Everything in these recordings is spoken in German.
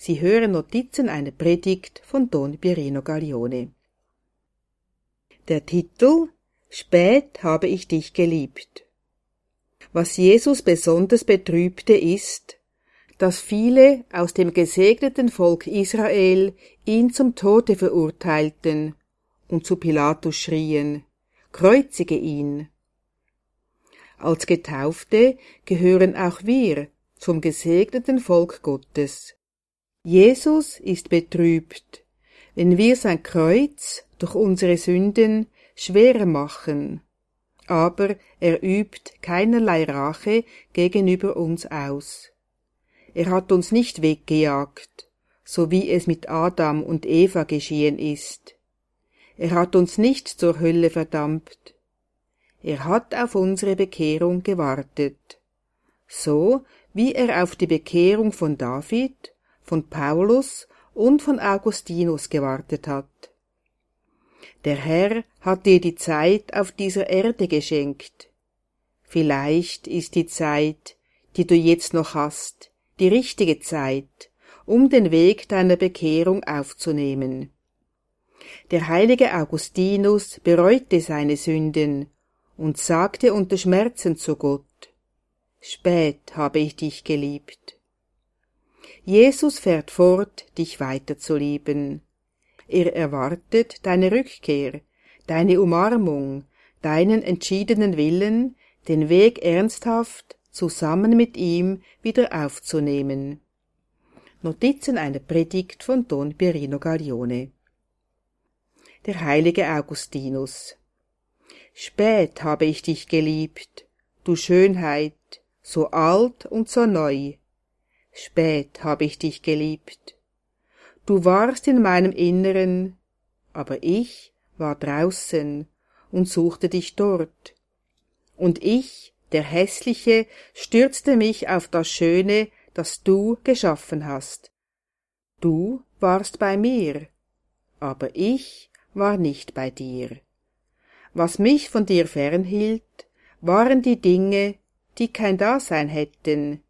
Sie hören Notizen einer Predigt von Don Pierino Gaglione. Der Titel Spät habe ich dich geliebt. Was Jesus besonders betrübte ist, dass viele aus dem gesegneten Volk Israel ihn zum Tode verurteilten und zu Pilatus schrien, kreuzige ihn. Als Getaufte gehören auch wir zum gesegneten Volk Gottes. Jesus ist betrübt, wenn wir sein Kreuz durch unsere Sünden schwerer machen, aber er übt keinerlei Rache gegenüber uns aus. Er hat uns nicht weggejagt, so wie es mit Adam und Eva geschehen ist. Er hat uns nicht zur Hölle verdammt. Er hat auf unsere Bekehrung gewartet, so wie er auf die Bekehrung von David von Paulus und von Augustinus gewartet hat. Der Herr hat dir die Zeit auf dieser Erde geschenkt. Vielleicht ist die Zeit, die du jetzt noch hast, die richtige Zeit, um den Weg deiner Bekehrung aufzunehmen. Der heilige Augustinus bereute seine Sünden und sagte unter Schmerzen zu Gott, Spät habe ich dich geliebt. Jesus fährt fort, dich weiterzulieben. Er erwartet deine Rückkehr, deine Umarmung, deinen entschiedenen Willen, den Weg ernsthaft zusammen mit ihm wieder aufzunehmen. Notizen einer Predigt von Don Pierino Gaglione Der heilige Augustinus Spät habe ich dich geliebt, du Schönheit, so alt und so neu, spät hab ich dich geliebt. Du warst in meinem Inneren, aber ich war draußen und suchte dich dort. Und ich, der Hässliche, stürzte mich auf das Schöne, das du geschaffen hast. Du warst bei mir, aber ich war nicht bei dir. Was mich von dir fernhielt, waren die Dinge, die kein Dasein hätten,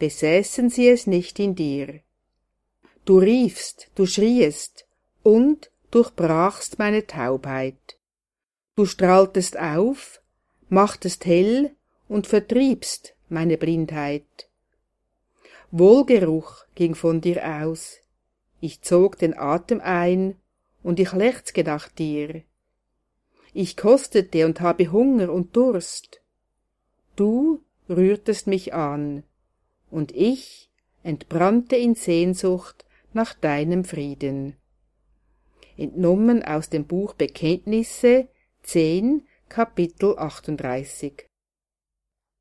besäßen sie es nicht in dir. Du riefst, du schriest und durchbrachst meine Taubheit. Du strahltest auf, machtest hell und vertriebst meine Blindheit. Wohlgeruch ging von dir aus, ich zog den Atem ein und ich lechzte nach dir. Ich kostete und habe Hunger und Durst. Du rührtest mich an, und ich entbrannte in Sehnsucht nach deinem Frieden. Entnommen aus dem Buch Bekenntnisse 10, Kapitel 38